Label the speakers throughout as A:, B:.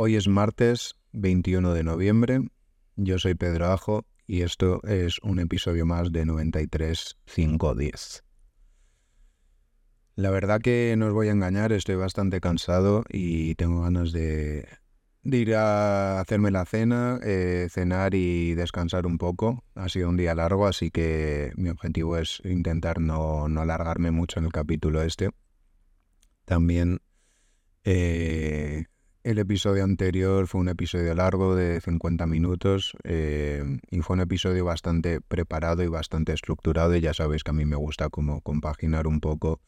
A: Hoy es martes 21 de noviembre. Yo soy Pedro Ajo y esto es un episodio más de 93510. La verdad que no os voy a engañar, estoy bastante cansado y tengo ganas de, ir a hacerme la cena, eh, cenar y descansar un poco. Ha sido un día largo, así que mi objetivo es intentar no, no alargarme mucho en el capítulo este. También eh, el episodio anterior fue un episodio largo de 50 minutos eh, y fue un episodio bastante preparado y bastante estructurado y ya sabéis que a mí me gusta como compaginar un poco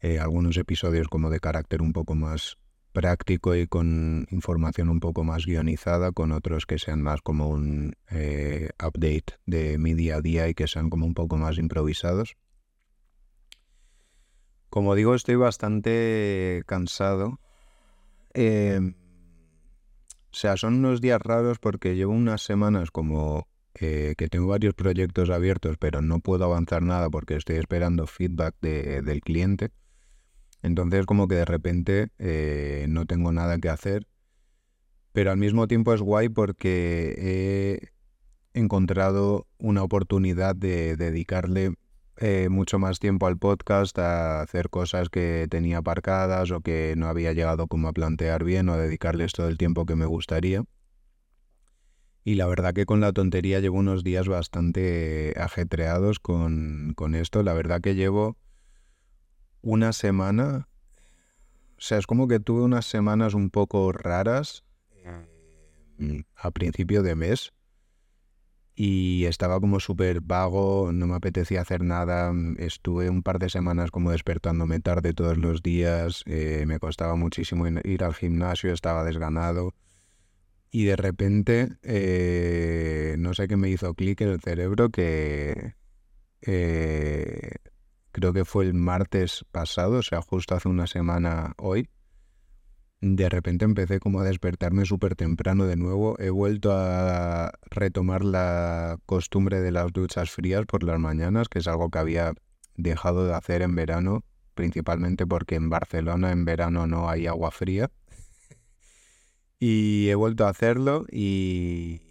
A: eh, algunos episodios como de carácter un poco más práctico y con información un poco más guionizada con otros que sean más como un eh, update de mi día a día y que sean como un poco más improvisados. Como digo, estoy bastante cansado. O sea, son unos días raros porque llevo unas semanas como eh, que tengo varios proyectos abiertos, pero no puedo avanzar nada porque estoy esperando feedback del cliente. Entonces como que de repente eh, no tengo nada que hacer, pero al mismo tiempo es guay porque he encontrado una oportunidad de dedicarle eh, mucho más tiempo al podcast, a hacer cosas que tenía aparcadas o que no había llegado como a plantear bien o a dedicarles todo el tiempo que me gustaría. Y la verdad que con la tontería llevo unos días bastante ajetreados con, con esto. La verdad que llevo una semana, o sea, es como que tuve unas semanas un poco raras eh, a principio de mes y estaba como súper vago, no me apetecía hacer nada, mm, estuve un par de semanas como despertándome tarde todos los días, eh, me costaba muchísimo ir al gimnasio, estaba desganado y de repente eh, no sé qué me hizo clic en el cerebro que eh, creo que fue el martes pasado, o sea, justo hace una semana hoy de repente empecé como a despertarme súper temprano de nuevo. He vuelto a retomar la costumbre de las duchas frías por las mañanas, que es algo que había dejado de hacer en verano, principalmente porque en Barcelona en verano no hay agua fría. y he vuelto a hacerlo y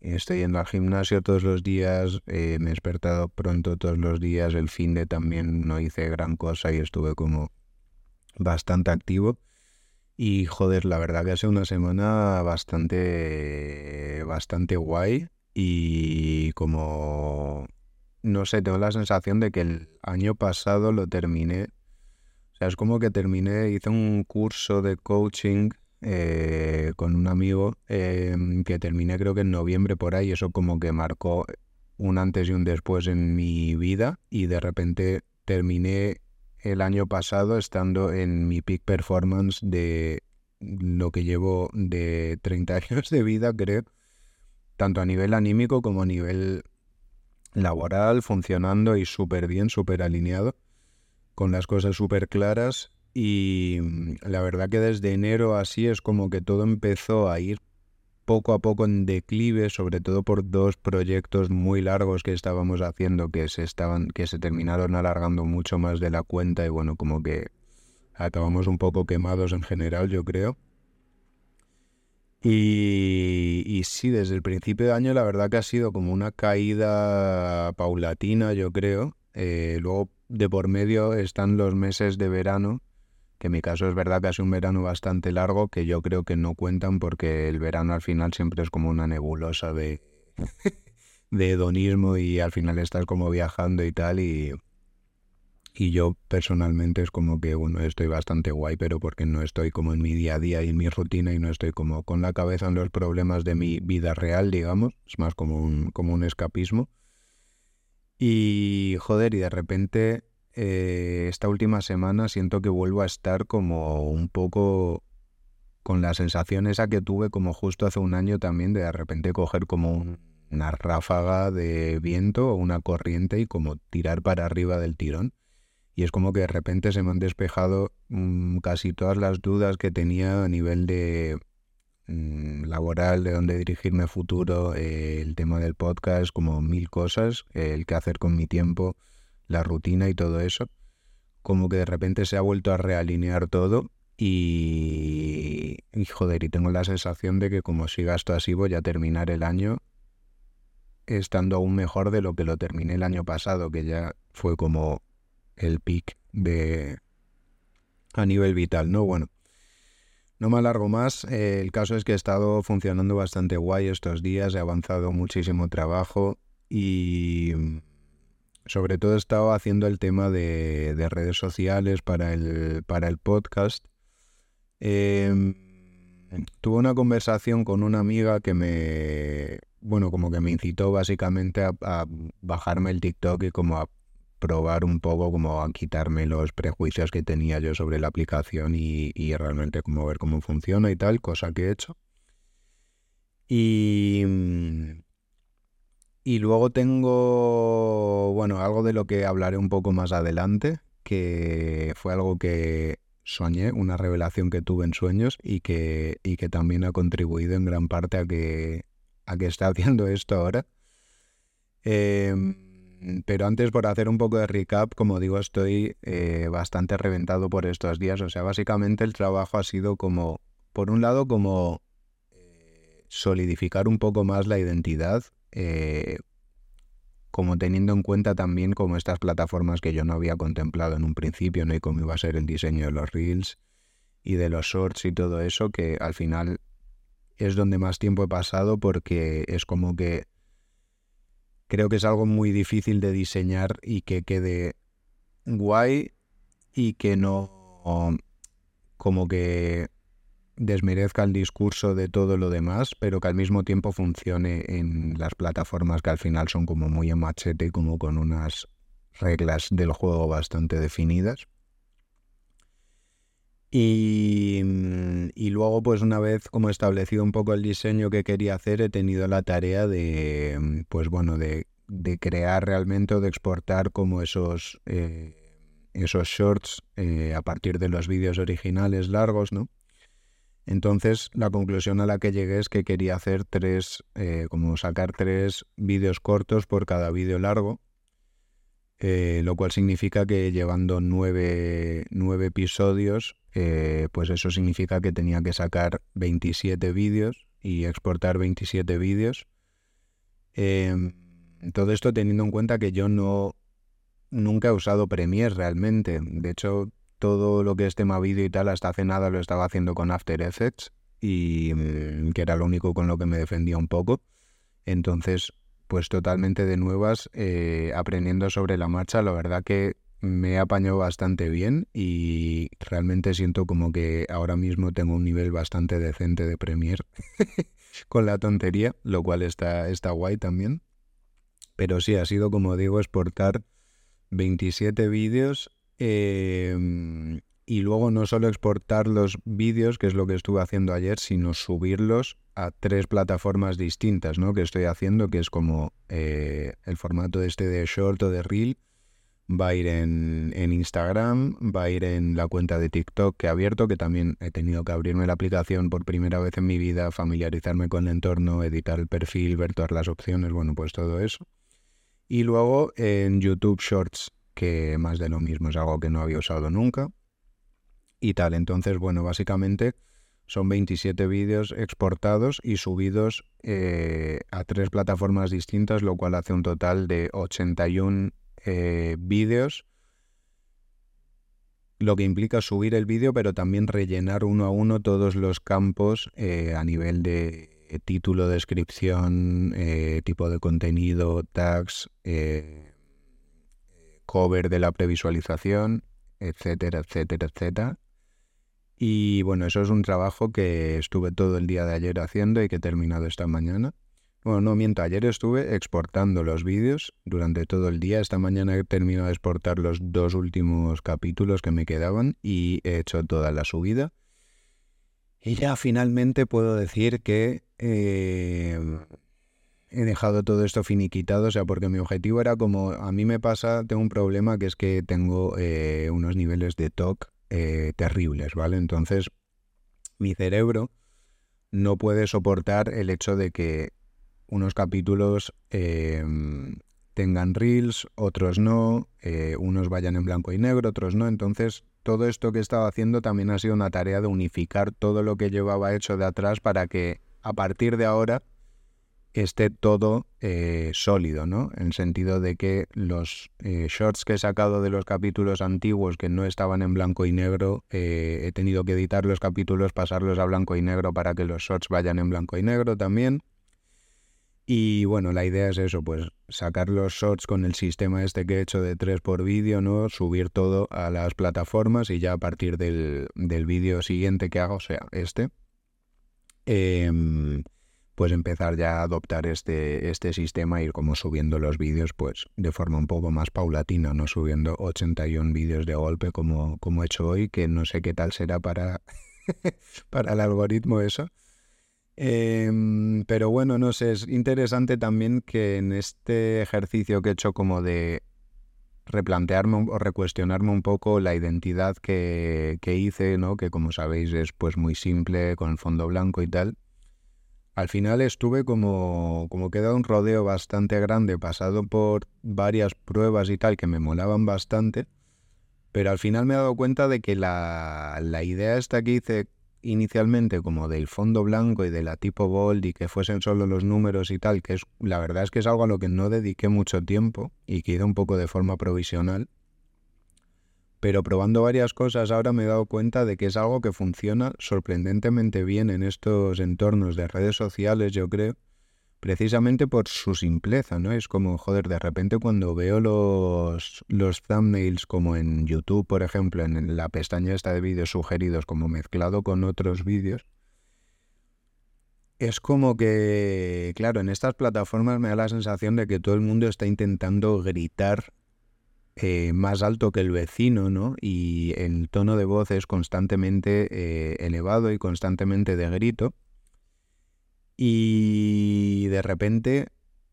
A: estoy yendo al gimnasio todos los días, eh, me he despertado pronto todos los días, el fin de también no hice gran cosa y estuve como bastante activo. Y joder, la verdad que ha sido una semana bastante, bastante guay y como, no sé, tengo la sensación de que el año pasado lo terminé. O sea, es como que terminé, hice un curso de coaching eh, con un amigo em, que terminé creo que en noviembre por ahí, eso como que marcó un antes y un después en mi vida y de repente terminé el año pasado estando en mi peak performance de lo que llevo de 30 años de vida, creo, tanto a nivel anímico como a nivel laboral, funcionando y súper bien, súper alineado, con las cosas súper claras. Y mm, la verdad que desde enero así es como que todo empezó a ir poco a poco en declive, sobre todo por dos proyectos muy largos que estábamos haciendo que se estaban, que se terminaron alargando mucho más de la cuenta y bueno, como que acabamos un poco quemados en general, yo creo. Y, y, sí, desde el principio de año la verdad que ha sido como una caída paulatina, yo creo. Eh, luego de por medio están los meses de verano que en mi caso es verdad que ha sido un verano bastante largo, que yo creo que no cuentan porque el verano al final siempre es como una nebulosa de, de hedonismo y al final estás como viajando y tal y, y yo personalmente es como que, bueno, estoy bastante guay, pero porque no estoy como en mi día a día y en mi rutina y no estoy como con la cabeza en los problemas de mi vida real, digamos, es más como un, como un escapismo. Y joder, y de repente eh, esta última semana siento que vuelvo a estar como un poco con la sensación esa que tuve como justo hace un año también de de repente coger como una ráfaga de viento o una corriente y como tirar para arriba del tirón. Y es como que de repente se me han despejado mm, casi todas las dudas que tenía a nivel de mm, laboral, de dónde dirigirme futuro, el tema del podcast, como mil cosas, el qué hacer con mi tiempo la rutina y todo eso, como que de repente se ha vuelto a realinear todo Y, y joder, y tengo la sensación de que como siga esto así voy a terminar el año estando aún mejor de lo que lo terminé el año pasado, que ya fue como el pic de a nivel vital, ¿no? Bueno, no me alargo más. Eh, el caso es que he estado funcionando bastante guay estos días, he avanzado muchísimo trabajo y sobre todo he estado haciendo el tema de, redes sociales para el, para el podcast. Em, tuve una conversación con una amiga que me, bueno, como que me incitó básicamente a, bajarme el TikTok y como a probar un poco, como a quitarme los prejuicios que tenía yo sobre la aplicación y, realmente como ver cómo funciona y tal, cosa que he hecho. Y, y luego tengo, bueno, algo de lo que hablaré un poco más adelante, que fue algo que soñé, una revelación que tuve en sueños y que, y que también ha contribuido en gran parte a que, a que esté haciendo esto ahora. Em, pero antes, por hacer un poco de recap, como digo, estoy eh, bastante reventado por estos días. O sea, básicamente el trabajo ha sido como, por un lado, como eh, solidificar un poco más la identidad, eh, como teniendo en cuenta también como estas plataformas que yo no había contemplado en un principio, ¿no? Y cómo iba a ser el diseño de los reels y de los shorts y todo eso, que al final es donde más tiempo he pasado porque es como que creo que es algo muy difícil de diseñar y que quede guay y que no como que desmerezca el discurso de todo lo demás, pero que al mismo tiempo funcione en las plataformas que al final son como muy en machete, como con unas reglas del juego bastante definidas. Y, mm, y, luego, pues una vez como establecido un poco el diseño que quería hacer, he tenido la tarea de, mm, pues bueno, de, de crear realmente o de exportar como esos, eh, esos shorts eh, a partir de los vídeos originales largos, ¿no? Entonces, la conclusión a la que llegué es que quería hacer tres, eh, como sacar tres vídeos cortos por cada vídeo largo, lo cual significa que llevando nueve, nueve episodios eh, pues eso significa que tenía que sacar 27 vídeos y exportar 27 vídeos. Em, todo esto teniendo en cuenta que yo no nunca he usado Premiere realmente. De hecho, todo lo que es tema vídeo y tal, hasta hace nada lo estaba haciendo con After Effects y mm, que era lo único con lo que me defendía un poco. Entonces, pues totalmente de nuevas, eh, aprendiendo sobre la marcha. La verdad que me he apañado bastante bien y realmente siento como que ahora mismo tengo un nivel bastante decente de Premiere con la tontería, lo cual está, está guay también. Pero sí, ha sido como digo, exportar 27 vídeos em, y luego no solo exportar los vídeos, que es lo que estuve haciendo ayer, sino subirlos a tres plataformas distintas, ¿no? Que estoy haciendo, que es como eh, el formato este de short o de reel va a ir en, Instagram, va a ir en la cuenta de TikTok que he abierto, que también he tenido que abrirme la aplicación por primera vez en mi vida, familiarizarme con el entorno, editar el perfil, ver todas las opciones, bueno, pues todo eso. Y luego en YouTube Shorts, que más de lo mismo, es algo que no había usado nunca. Y tal, entonces, bueno, básicamente son 27 vídeos exportados y subidos eh, a tres plataformas distintas, lo cual hace un total de 81 eh, vídeos, lo que implica subir el vídeo, pero también rellenar uno a uno todos los campos eh, a nivel de título, descripción, eh, tipo de contenido, tags, cover de la previsualización, etcétera, etcétera, etcétera. Y bueno, eso es un trabajo que estuve todo el día de ayer haciendo y que he terminado esta mañana. Bueno, no miento, ayer estuve exportando los vídeos durante todo el día. Esta mañana he terminado de exportar los dos últimos capítulos que me quedaban y he hecho toda la subida. Y ya finalmente puedo decir que eh, he dejado todo esto finiquitado, o sea, porque mi objetivo era como, a mí me pasa, tengo un problema que es que tengo eh, unos niveles de TOC eh, terribles, ¿vale? Entonces, mi cerebro no puede soportar el hecho de que unos capítulos em, tengan reels, otros no, eh, unos vayan en blanco y negro, otros no. Entonces todo esto que estaba haciendo también ha sido una tarea de unificar todo lo que llevaba hecho de atrás para que a partir de ahora esté todo eh, sólido, ¿no? En el sentido de que los eh, shorts que he sacado de los capítulos antiguos que no estaban en blanco y negro, eh, he tenido que editar los capítulos, pasarlos a blanco y negro para que los shorts vayan en blanco y negro también. Y bueno, la idea es eso, pues sacar los shorts con el sistema este que he hecho de 3 por vídeo, ¿no? Subir todo a las plataformas y ya a partir del, del vídeo siguiente que haga, o sea, este, em, pues empezar ya a adoptar este, este sistema, ir como subiendo los vídeos pues de forma un poco más paulatina, no subiendo 81 vídeos de golpe como, como he hecho hoy, que no sé qué tal será para, para el algoritmo eso. Em, pero bueno, no sé, es interesante también que en este ejercicio que he hecho como de replantearme o recuestionarme un poco la identidad que, que hice, ¿no? Que como sabéis es pues muy simple, con fondo blanco y tal al final estuve como, como un rodeo bastante grande, pasado por varias pruebas y tal que me molaban bastante, pero al final me he dado cuenta de que la, la idea esta que hice inicialmente como del fondo blanco y de la tipo bold y que fuesen solo los números y tal, que es la verdad es que es algo a lo que no dediqué mucho tiempo y que hice un poco de forma provisional, pero probando varias cosas ahora me he dado cuenta de que es algo que funciona sorprendentemente bien en estos entornos de redes sociales, yo creo, precisamente por su simpleza, ¿no? Es como, joder, de repente cuando veo los, los thumbnails como en YouTube, por ejemplo, en la pestaña esta de vídeos sugeridos como mezclado con otros vídeos, es como que, claro, en estas plataformas me da la sensación de que todo el mundo está intentando gritar eh, más alto que el vecino, ¿no? Y el tono de voz es constantemente eh, elevado y constantemente de grito. Y de repente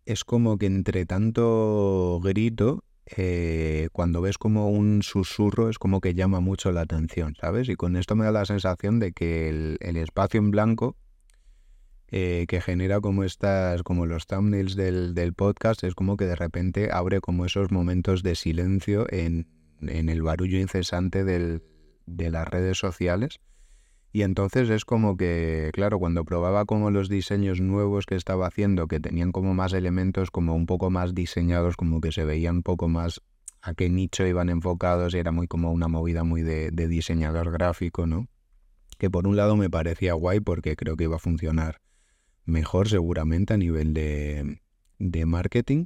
A: es como que entre tanto grito, eh, cuando ves como un susurro, es como que llama mucho la atención, ¿sabes? Y con esto me da la sensación de que el espacio en blanco eh, que genera como estas, como los thumbnails del, del, podcast, es como que de repente abre como esos momentos de silencio en, en el barullo incesante del, de las redes sociales. Y entonces es como que, claro, cuando probaba como los diseños nuevos que estaba haciendo, que tenían como más elementos como un poco más diseñados, como que se veían un poco más a qué nicho iban enfocados y era muy como una movida muy de, de diseñador gráfico, ¿no? Que por un lado me parecía guay porque creo que iba a funcionar mejor seguramente a nivel de, de marketing.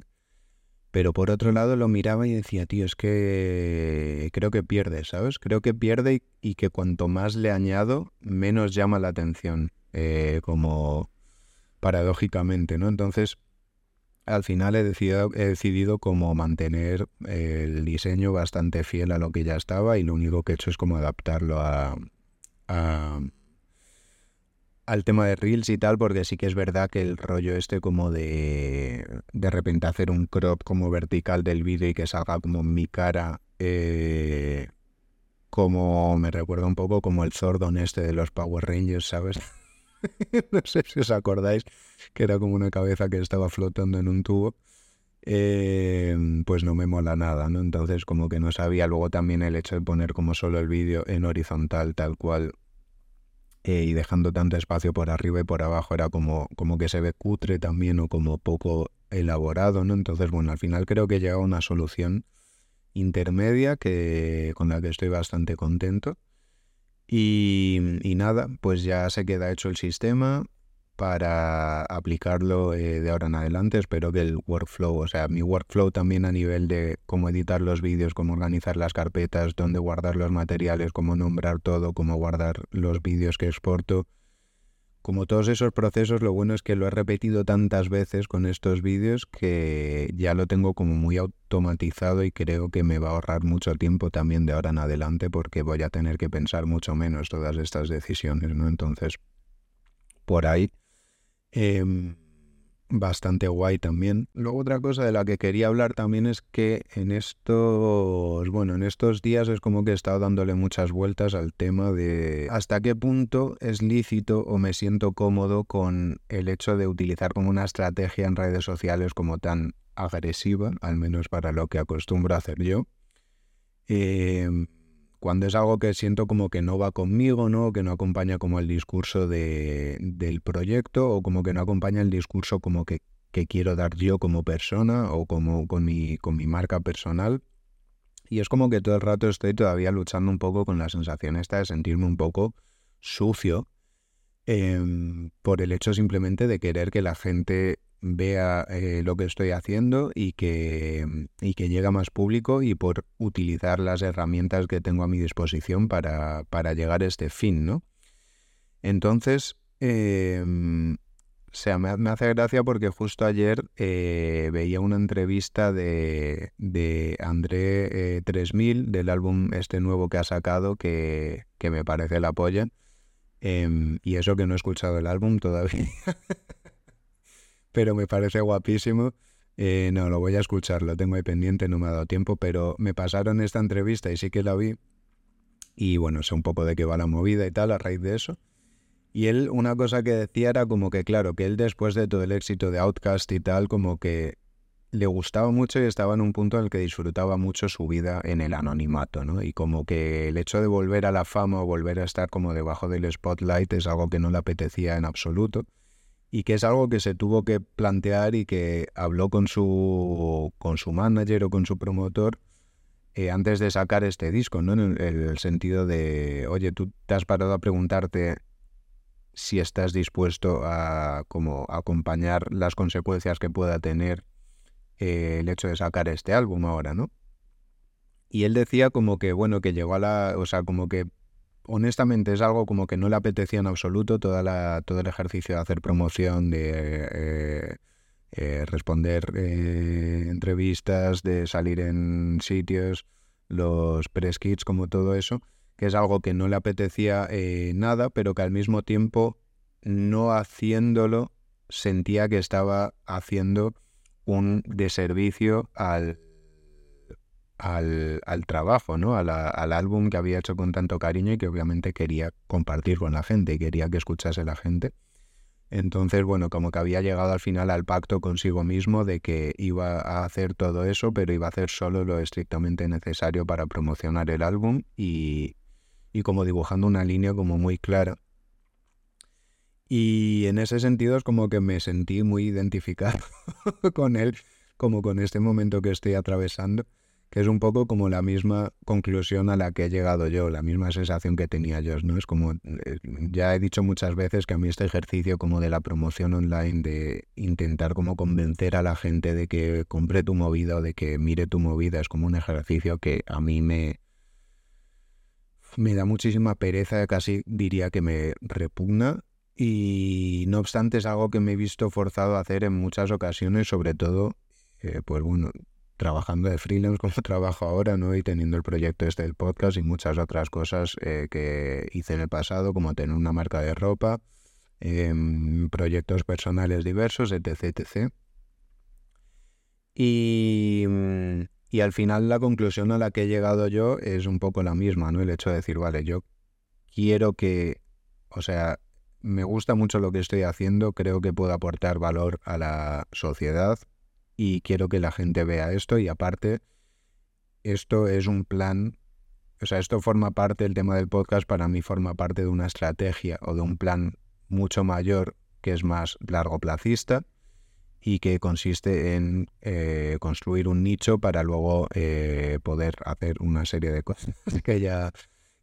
A: Pero por otro lado lo miraba y decía, tío, es que creo que pierde, ¿sabes? Creo que pierde y, que cuanto más le añado, menos llama la atención, eh, como paradójicamente, ¿no? Entonces, al final he decidido, he decidido como mantener el diseño bastante fiel a lo que ya estaba y lo único que he hecho es como adaptarlo a al tema de Reels y tal, porque sí que es verdad que el rollo este como de de repente hacer un crop como vertical del vídeo y que salga como mi cara, eh, como me recuerda un poco como el Zordon este de los Power Rangers, ¿sabes? no sé si os acordáis, que era como una cabeza que estaba flotando en un tubo. Eh, pues no me mola nada, ¿no? Entonces como que no sabía. Luego también el hecho de poner como solo el vídeo en horizontal, tal cual, eh, y dejando tanto espacio por arriba y por abajo era como, como que se ve cutre también o como poco elaborado, ¿no? Entonces, bueno, al final creo que llega a una solución intermedia que, con la que estoy bastante contento. Y, y nada, pues ya se queda hecho el sistema para aplicarlo eh, de ahora en adelante. Espero que el workflow, o sea, mi workflow también a nivel de cómo editar los vídeos, cómo organizar las carpetas, dónde guardar los materiales, cómo nombrar todo, cómo guardar los vídeos que exporto. Como todos esos procesos, lo bueno es que lo he repetido tantas veces con estos vídeos que ya lo tengo como muy automatizado y creo que me va a ahorrar mucho tiempo también de ahora en adelante porque voy a tener que pensar mucho menos todas estas decisiones, ¿no? Entonces, por ahí Em, bastante guay también. Luego otra cosa de la que quería hablar también es que en estos, bueno, en estos días es como que he estado dándole muchas vueltas al tema de hasta qué punto es lícito o me siento cómodo con el hecho de utilizar como una estrategia en redes sociales como tan agresiva, al menos para lo que acostumbro a hacer yo. Em, cuando es algo que siento como que no va conmigo, ¿no? Que no acompaña como el discurso de, del proyecto o como que no acompaña el discurso como que, que quiero dar yo como persona o como con mi, con mi marca personal. Y es como que todo el rato estoy todavía luchando un poco con la sensación esta de sentirme un poco sucio em, por el hecho simplemente de querer que la gente vea eh, lo que estoy haciendo y que, y que llegue a más público y por utilizar las herramientas que tengo a mi disposición para, para llegar a este fin, ¿no? Entonces, em, o sea, me, hace gracia porque justo ayer eh, veía una entrevista de, de André 3000 eh, del álbum este nuevo que ha sacado que, que me parece la polla. Em, y eso que no he escuchado el álbum todavía. pero me parece guapísimo. Eh, no, lo voy a escuchar, lo tengo ahí pendiente, no me ha dado tiempo, pero me pasaron esta entrevista y sí que la vi. Y bueno, sé un poco de qué va la movida y tal a raíz de eso. Y él, una cosa que decía era como que, claro, que él después de todo el éxito de Outcast y tal, como que le gustaba mucho y estaba en un punto en el que disfrutaba mucho su vida en el anonimato, ¿no? Y como que el hecho de volver a la fama o volver a estar como debajo del spotlight es algo que no le apetecía en absoluto y que es algo que se tuvo que plantear y que habló con su, con su manager o con su promotor eh, antes de sacar este disco, ¿no? En el, sentido de, oye, tú te has parado a preguntarte si estás dispuesto a como acompañar las consecuencias que pueda tener eh, el hecho de sacar este álbum ahora, ¿no? Y él decía como que, bueno, que llegó a la, o sea, como que honestamente es algo como que no le apetecía en absoluto toda la, todo el ejercicio de hacer promoción, de eh, eh, responder eh, entrevistas, de salir en sitios, los press kits, como todo eso, que es algo que no le apetecía nada, pero que al mismo tiempo no haciéndolo sentía que estaba haciendo un deservicio al al, al trabajo, ¿no? al álbum que había hecho con tanto cariño y que obviamente quería compartir con la gente y quería que escuchase la gente. Entonces, bueno, como que había llegado al final al pacto consigo mismo de que iba a hacer todo eso, pero iba a hacer solo lo estrictamente necesario para promocionar el álbum y, y como dibujando una línea como muy clara. Y en ese sentido es como que me sentí muy identificado con él, como con este momento que estoy atravesando que es un poco como la misma conclusión a la que he llegado yo, la misma sensación que tenía yo, ¿no? Es como, eh, ya he dicho muchas veces que a mí este ejercicio como de la promoción online, de intentar como convencer a la gente de que compre tu movida o de que mire tu movida, es como un ejercicio que a mí me, me da muchísima pereza, casi diría que me repugna. Y no obstante es algo que me he visto forzado a hacer en muchas ocasiones, sobre todo, eh, pues bueno, trabajando de freelance como trabajo ahora, ¿no? Y teniendo el proyecto este del podcast y muchas otras cosas eh, que hice en el pasado, como tener una marca de ropa, em, proyectos personales diversos, etc, etc. Y, y al final la conclusión a la que he llegado yo es un poco la misma, ¿no? El hecho de decir, vale, yo quiero que, o sea, me gusta mucho lo que estoy haciendo, creo que puedo aportar valor a la sociedad, y quiero que la gente vea esto y aparte esto es un plan, o sea, esto forma parte del tema del podcast, para mí forma parte de una estrategia o de un plan mucho mayor que es más largo placista y que consiste en eh, construir un nicho para luego eh, poder hacer una serie de cosas que ya,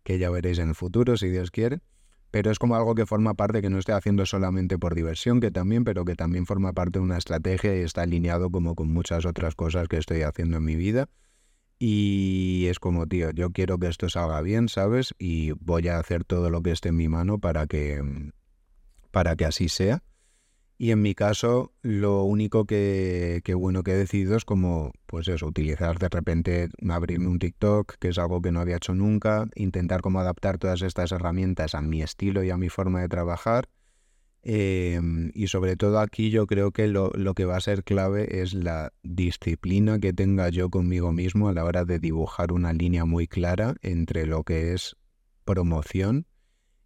A: que ya veréis en el futuro, si Dios quiere pero es como algo que forma parte, que no estoy haciendo solamente por diversión, que también, pero que también forma parte de una estrategia y está alineado como con muchas otras cosas que estoy haciendo en mi vida. Y es como, tío, yo quiero que esto salga bien, ¿sabes? Y voy a hacer todo lo que esté en mi mano para que, para que así sea. Y en mi caso, lo único que, bueno que he decidido es como, pues eso, utilizar de repente, abrirme un TikTok, que es algo que no había hecho nunca, intentar como adaptar todas estas herramientas a mi estilo y a mi forma de trabajar. Em, y sobre todo aquí yo creo que lo, lo que va a ser clave es la disciplina que tenga yo conmigo mismo a la hora de dibujar una línea muy clara entre lo que es promoción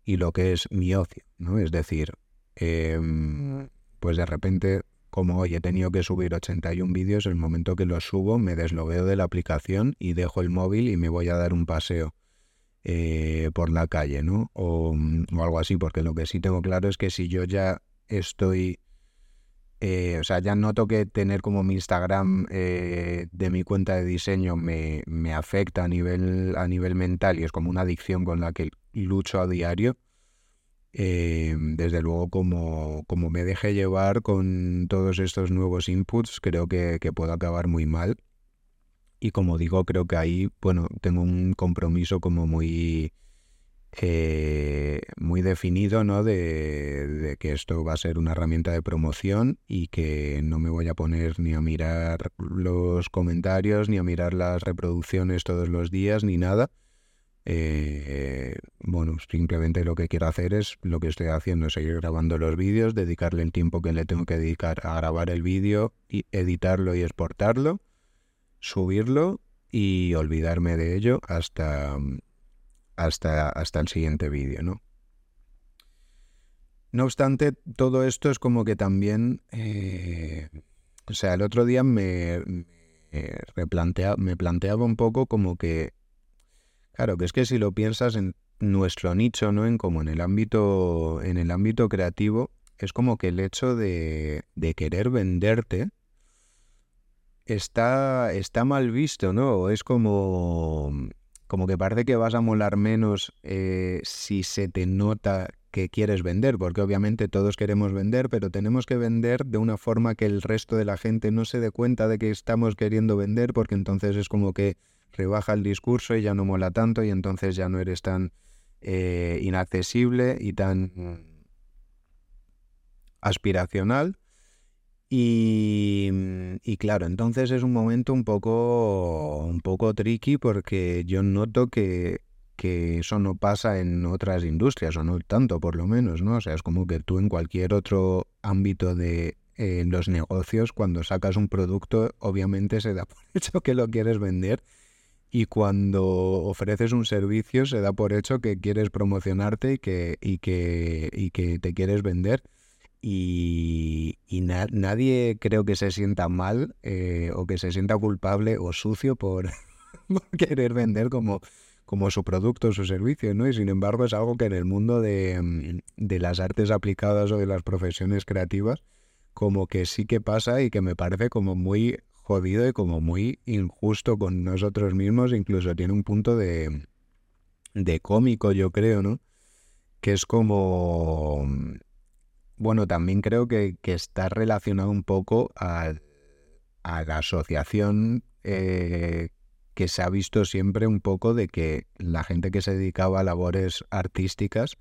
A: y lo que es mi ocio, ¿no? Es decir, eh, pues de repente, como hoy he tenido que subir 81 vídeos, el momento que los subo me deslogueo de la aplicación y dejo el móvil y me voy a dar un paseo. eh, por la calle, ¿no? O, o, algo así, porque lo que sí tengo claro es que si yo ya estoy, eh, o sea, ya noto que tener como mi Instagram eh, de mi cuenta de diseño me, me afecta a nivel, a nivel mental y es como una adicción con la que lucho a diario. Eh, desde luego, como, como me deje llevar con todos estos nuevos inputs, creo que, puedo acabar muy mal. Y como digo, creo que ahí, bueno, tengo un compromiso como muy, eh, muy definido, ¿no? De, de, que esto va a ser una herramienta de promoción y que no me voy a poner ni a mirar los comentarios, ni a mirar las reproducciones todos los días, ni nada. Eh, bueno, simplemente lo que quiero hacer es lo que estoy haciendo, seguir grabando los vídeos, dedicarle el tiempo que le tengo que dedicar a grabar el vídeo y editarlo y exportarlo, subirlo y olvidarme de ello hasta, hasta, hasta el siguiente vídeo, ¿no? No obstante, todo esto es como que también, eh, o sea, el otro día me, me, replantea, me planteaba un poco como que, claro, que es que si lo piensas en nuestro nicho, ¿no? En como en el ámbito, en el ámbito creativo, es como que el hecho de, querer venderte está, está mal visto, ¿no? Es como como que parece que vas a molar menos eh, si se te nota que quieres vender, porque obviamente todos queremos vender, pero tenemos que vender de una forma que el resto de la gente no se dé cuenta de que estamos queriendo vender, porque entonces es como que rebaja el discurso y ya no mola tanto y entonces ya no eres tan eh, inaccesible y tan aspiracional. Y, y, claro, entonces es un momento un poco, un poco tricky porque yo noto que, que eso no pasa en otras industrias, o no tanto por lo menos, ¿no? O sea, es como que tú en cualquier otro ámbito de eh, los negocios, cuando sacas un producto, obviamente se da por hecho que lo quieres vender. Y cuando ofreces un servicio, se da por hecho que quieres promocionarte y que, y que, y que te quieres vender y, nadie creo que se sienta mal eh, o que se sienta culpable o sucio por, querer vender como, como su producto o su servicio, ¿no? Y sin embargo es algo que en el mundo de, mm, de, las artes aplicadas o de las profesiones creativas como que sí que pasa y que me parece como muy jodido y como muy injusto con nosotros mismos, incluso tiene un punto de, de cómico, yo creo, ¿no? Que es como bueno, también creo que, que está relacionado un poco a, a la asociación eh, que se ha visto siempre un poco de que la gente que se dedicaba a labores artísticas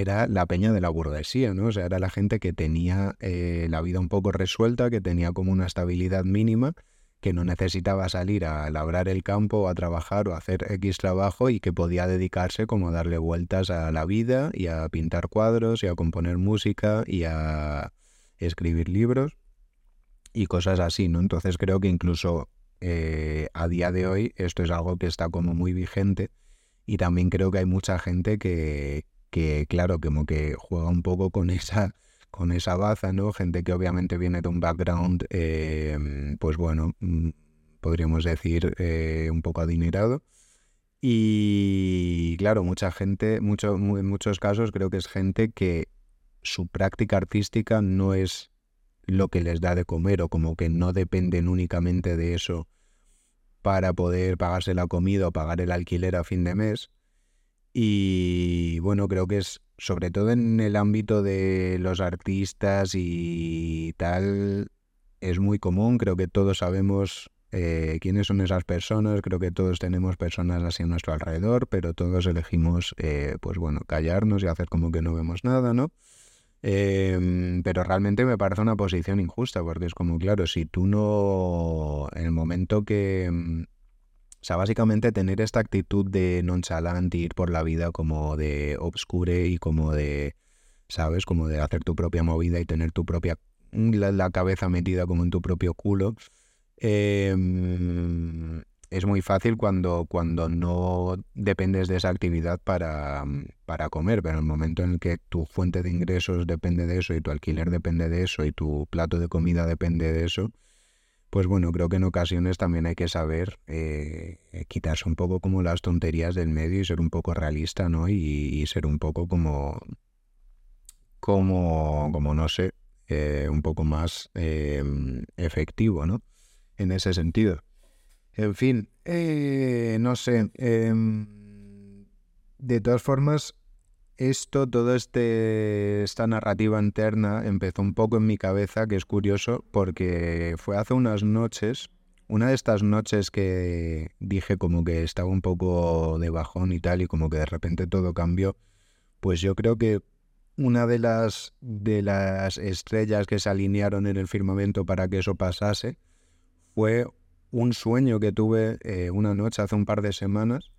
A: era la peña de la burguesía, ¿no? O sea, era la gente que tenía eh, la vida un poco resuelta, que tenía como una estabilidad mínima que no necesitaba salir a labrar el campo a trabajar o a hacer X trabajo y que podía dedicarse como a darle vueltas a la vida y a pintar cuadros y a componer música y a escribir libros y cosas así, ¿no? Entonces creo que incluso eh, a día de hoy esto es algo que está como muy vigente y también creo que hay mucha gente que, que claro, como que juega un poco con esa con esa baza, ¿no? Gente que obviamente viene de un background, eh, pues bueno, mm, podríamos decir eh, un poco adinerado. Y claro, mucha gente, en muchos casos creo que es gente que su práctica artística no es lo que les da de comer o como que no dependen únicamente de eso para poder pagarse la comida o pagar el alquiler a fin de mes. Y bueno, creo que es sobre todo en el ámbito de los artistas y tal, es muy común, creo que todos sabemos eh, quiénes son esas personas, creo que todos tenemos personas así a nuestro alrededor, pero todos elegimos, eh, pues bueno, callarnos y hacer como que no vemos nada, ¿no? Em, pero realmente me parece una posición injusta, porque es como, claro, si tú no, en el momento que mm, sea, básicamente tener esta actitud de nonchalante, ir por la vida como de obscure y como de, ¿sabes? Como de hacer tu propia movida y tener tu propia, la, cabeza metida como en tu propio culo. Em, es muy fácil cuando, cuando no dependes de esa actividad para, para comer, pero en el momento en el que tu fuente de ingresos depende de eso y tu alquiler depende de eso y tu plato de comida depende de eso, pues bueno, creo que en ocasiones también hay que saber eh, quitarse un poco como las tonterías del medio y ser un poco realista, ¿no? Y, ser un poco como, como, como no sé, eh, un poco más em, efectivo, ¿no? En ese sentido. En fin, eh, no sé. Em, de todas formas, esto, todo este, esta narrativa interna empezó un poco en mi cabeza, que es curioso, porque fue hace unas noches, una de estas noches que dije como que estaba un poco de bajón y tal, y como que de repente todo cambió, pues yo creo que una de las, de las estrellas que se alinearon en el firmamento para que eso pasase fue un sueño que tuve eh, una noche hace un par de semanas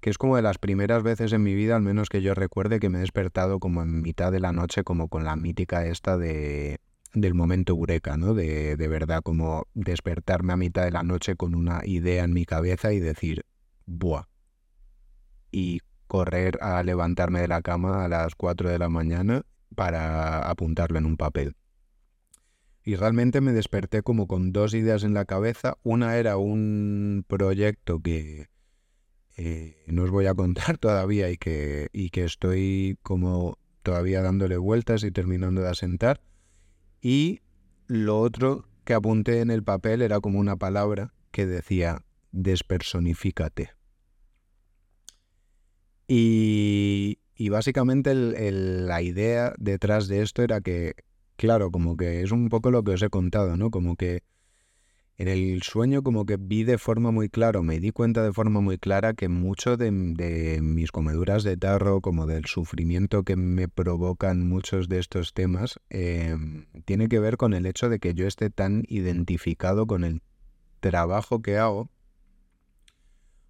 A: que es como de las primeras veces en mi vida, al menos que yo recuerde, que me he despertado como en mitad de la noche, como con la mítica esta de del momento eureka, ¿no? De, de verdad como despertarme a mitad de la noche con una idea en mi cabeza y decir, ¡buah! Y correr a levantarme de la cama a las 4 de la mañana para apuntarlo en un papel. Y realmente me desperté como con dos ideas en la cabeza. Una era un proyecto que, eh, no os voy a contar todavía y que, y que estoy como todavía dándole vueltas y terminando de asentar. Y lo otro que apunté en el papel era como una palabra que decía despersonifícate. Y, y básicamente la idea detrás de esto era que, claro, como que es un poco lo que os he contado, ¿no? Como que en el sueño como que vi de forma muy clara, me di cuenta de forma muy clara que mucho de, mis comeduras de tarro, como del sufrimiento que me provocan muchos de estos temas, em, tiene que ver con el hecho de que yo esté tan identificado con el trabajo que hago.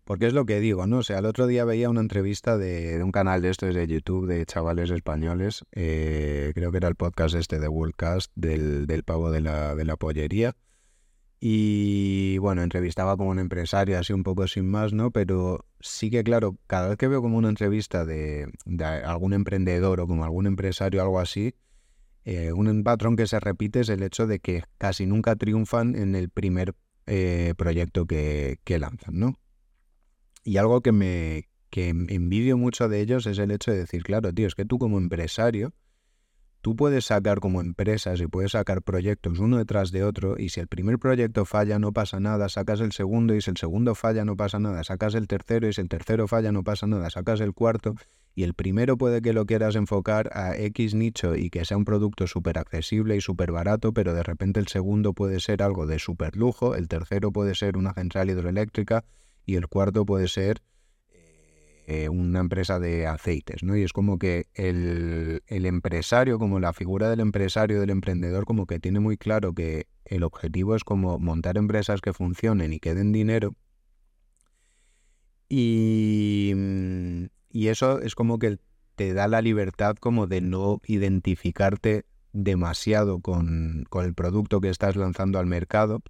A: Porque es lo que digo, ¿no? O sea, el otro día veía una entrevista de, un canal de estos de YouTube de chavales españoles, eh, creo que era el podcast este de Worldcast del, del pavo de la, de la pollería y bueno, entrevistaba como un empresario, así un poco sin más, ¿no? Pero sí que, claro, cada vez que veo como una entrevista de, algún emprendedor o como algún empresario algo así, eh, un patrón que se repite es el hecho de que casi nunca triunfan en el primer eh, proyecto que, que, lanzan, ¿no? Y algo que me que envidio mucho de ellos es el hecho de decir, claro, tío, es que tú como empresario tú puedes sacar como empresas y puedes sacar proyectos uno detrás de otro y si el primer proyecto falla no pasa nada, sacas el segundo y si el segundo falla no pasa nada, sacas el tercero y si el tercero falla no pasa nada, sacas el cuarto y el primero puede que lo quieras enfocar a X nicho y que sea un producto súper accesible y súper barato, pero de repente el segundo puede ser algo de súper lujo, el tercero puede ser una central hidroeléctrica y el cuarto puede ser eh, una empresa de aceites, ¿no? Y es como que el, el, empresario, como la figura del empresario, del emprendedor, como que tiene muy claro que el objetivo es como montar empresas que funcionen y que den dinero. Y, mm, y eso es como que te da la libertad como de no identificarte demasiado con, con el producto que estás lanzando al mercado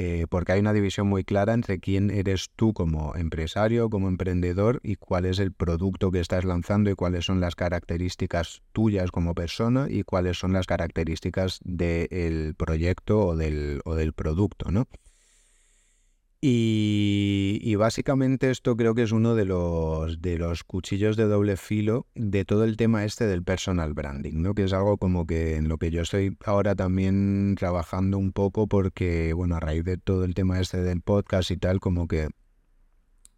A: eh, porque hay una división muy clara entre quién eres tú como empresario, como emprendedor y cuál es el producto que estás lanzando y cuáles son las características tuyas como persona y cuáles son las características del proyecto o del, o del producto, ¿no? Y, básicamente esto creo que es uno de los, de los cuchillos de doble filo de todo el tema este del personal branding, ¿no? Que es algo como que en lo que yo estoy ahora también trabajando un poco porque, bueno, a raíz de todo el tema este del podcast y tal, como que,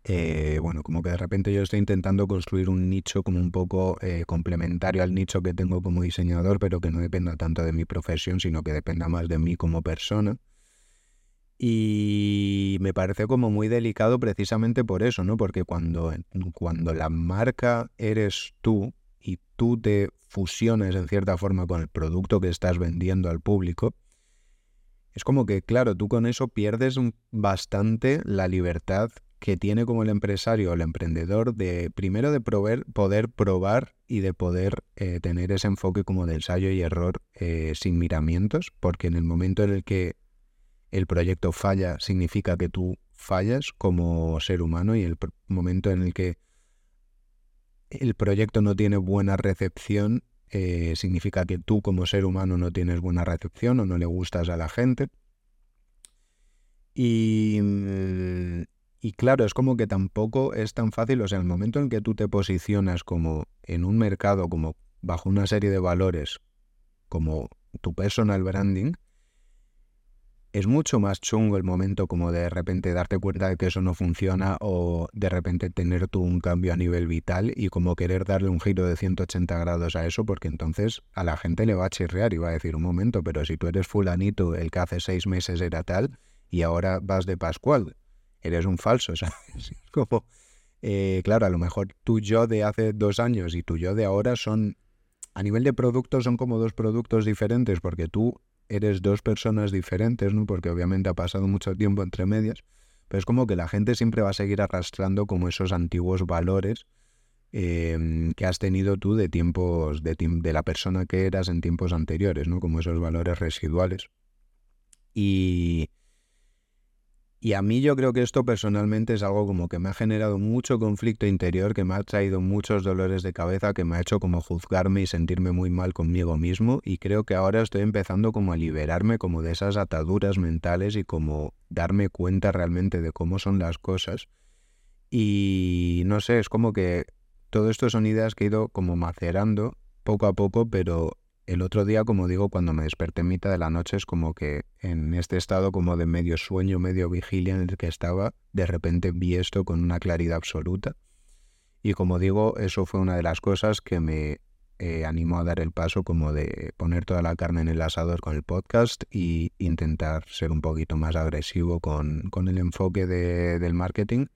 A: eh, bueno, como que de repente yo estoy intentando construir un nicho como un poco eh, complementario al nicho que tengo como diseñador, pero que no dependa tanto de mi profesión, sino que dependa más de mí como persona. Y me parece como muy delicado precisamente por eso, ¿no? Porque cuando, cuando la marca eres tú y tú te fusiones en cierta forma con el producto que estás vendiendo al público, es como que, claro, tú con eso pierdes bastante la libertad que tiene como el empresario o el emprendedor de primero de poder probar y de poder eh, tener ese enfoque como de ensayo y error eh, sin miramientos, porque en el momento en el que el proyecto falla significa que tú fallas como ser humano y el momento en el que el proyecto no tiene buena recepción eh, significa que tú como ser humano no tienes buena recepción o no le gustas a la gente. Y, y claro, es como que tampoco es tan fácil, o sea, el momento en que tú te posicionas como en un mercado, como bajo una serie de valores, como tu personal branding, es mucho más chungo el momento como de repente darte cuenta de que eso no funciona o de repente tener tú un cambio a nivel vital y como querer darle un giro de 180 grados a eso porque entonces a la gente le va a chirrear y va a decir un momento, pero si tú eres fulanito, el que hace seis meses era tal y ahora vas de Pascual, eres un falso, ¿sabes? Como, eh, claro, a lo mejor tu yo de hace dos años y tu yo de ahora son, a nivel de productos son como dos productos diferentes porque tú eres dos personas diferentes, ¿no? Porque obviamente ha pasado mucho tiempo entre medias, pero es como que la gente siempre va a seguir arrastrando como esos antiguos valores em, que has tenido tú de tiempos, de, de la persona que eras en tiempos anteriores, ¿no? Como esos valores residuales. Y, y a mí yo creo que esto personalmente es algo como que me ha generado mucho conflicto interior, que me ha traído muchos dolores de cabeza, que me ha hecho como juzgarme y sentirme muy mal conmigo mismo y creo que ahora estoy empezando como a liberarme como de esas ataduras mentales y como darme cuenta realmente de cómo son las cosas. Y no sé, es como que todo esto son ideas que he ido como macerando poco a poco, pero el otro día, como digo, cuando me desperté en mitad de la noche, es como que en este estado como de medio sueño, medio vigilia en el que estaba, de repente vi esto con una claridad absoluta. Y como digo, eso fue una de las cosas que me eh, animó a dar el paso como de poner toda la carne en el asador con el podcast y intentar ser un poquito más agresivo con, el enfoque del marketing.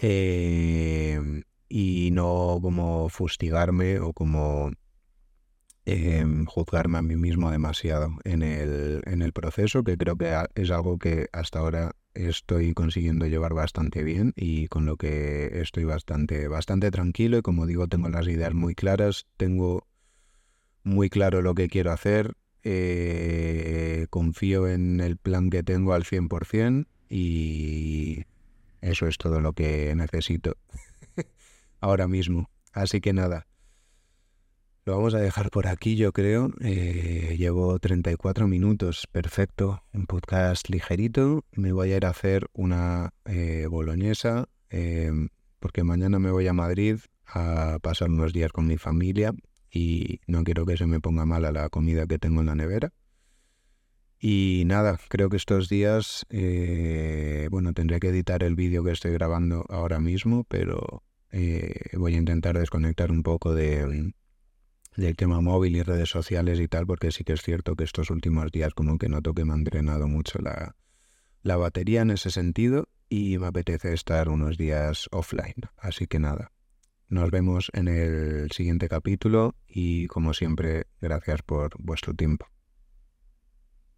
A: Eh, y no como fustigarme o como Em, juzgarme a mí mismo demasiado en el, en el proceso, que creo que es algo que hasta ahora estoy consiguiendo llevar bastante bien y con lo que estoy bastante, bastante tranquilo y como digo, tengo las ideas muy claras, tengo muy claro lo que quiero hacer, eh, confío en el plan que tengo al 100% y eso es todo lo que necesito ahora mismo. Así que nada, lo vamos a dejar por aquí, yo creo. Eh, llevo 34 minutos, perfecto. Un podcast ligerito. Me voy a ir a hacer una eh, boloñesa, eh, porque mañana me voy a Madrid a pasar unos días con mi familia y no quiero que se me ponga mala la comida que tengo en la nevera. Y nada, creo que estos días, bueno, tendré que editar el vídeo que estoy grabando ahora mismo, pero voy a intentar desconectar un poco de del tema móvil y redes sociales y tal, porque sí que es cierto que estos últimos días como que noto que me han drenado mucho la, la batería en ese sentido y me apetece estar unos días offline. Así que nada, nos vemos en el siguiente capítulo y como siempre, gracias por vuestro tiempo.